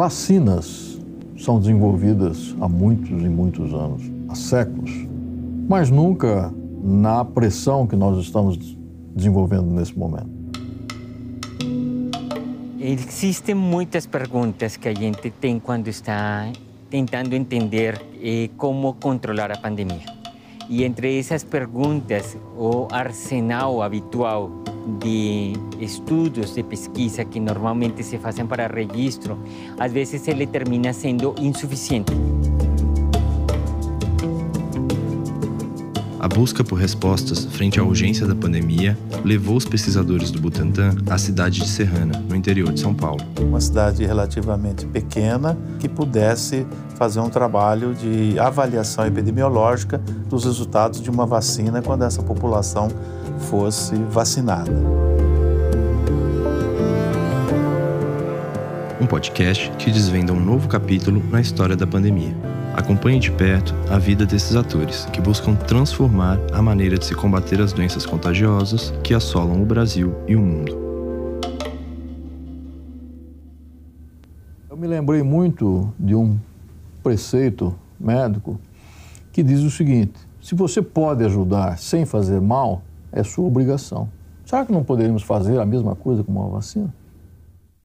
Vacinas são desenvolvidas há muitos e muitos anos, há séculos, mas nunca na pressão que nós estamos desenvolvendo nesse momento. Existem muitas perguntas que a gente tem quando está tentando entender eh, como controlar a pandemia. E entre essas perguntas, o arsenal habitual de estudios de pesquisa que normalmente se hacen para registro, a veces se le termina siendo insuficiente. A busca por respostas frente à urgência da pandemia levou os pesquisadores do Butantan à cidade de Serrana, no interior de São Paulo. Uma cidade relativamente pequena que pudesse fazer um trabalho de avaliação epidemiológica dos resultados de uma vacina quando essa população fosse vacinada. Um podcast que desvenda um novo capítulo na história da pandemia. Acompanhe de perto a vida desses atores que buscam transformar a maneira de se combater as doenças contagiosas que assolam o Brasil e o mundo. Eu me lembrei muito de um preceito médico que diz o seguinte: se você pode ajudar sem fazer mal, é sua obrigação. Será que não poderíamos fazer a mesma coisa com uma vacina?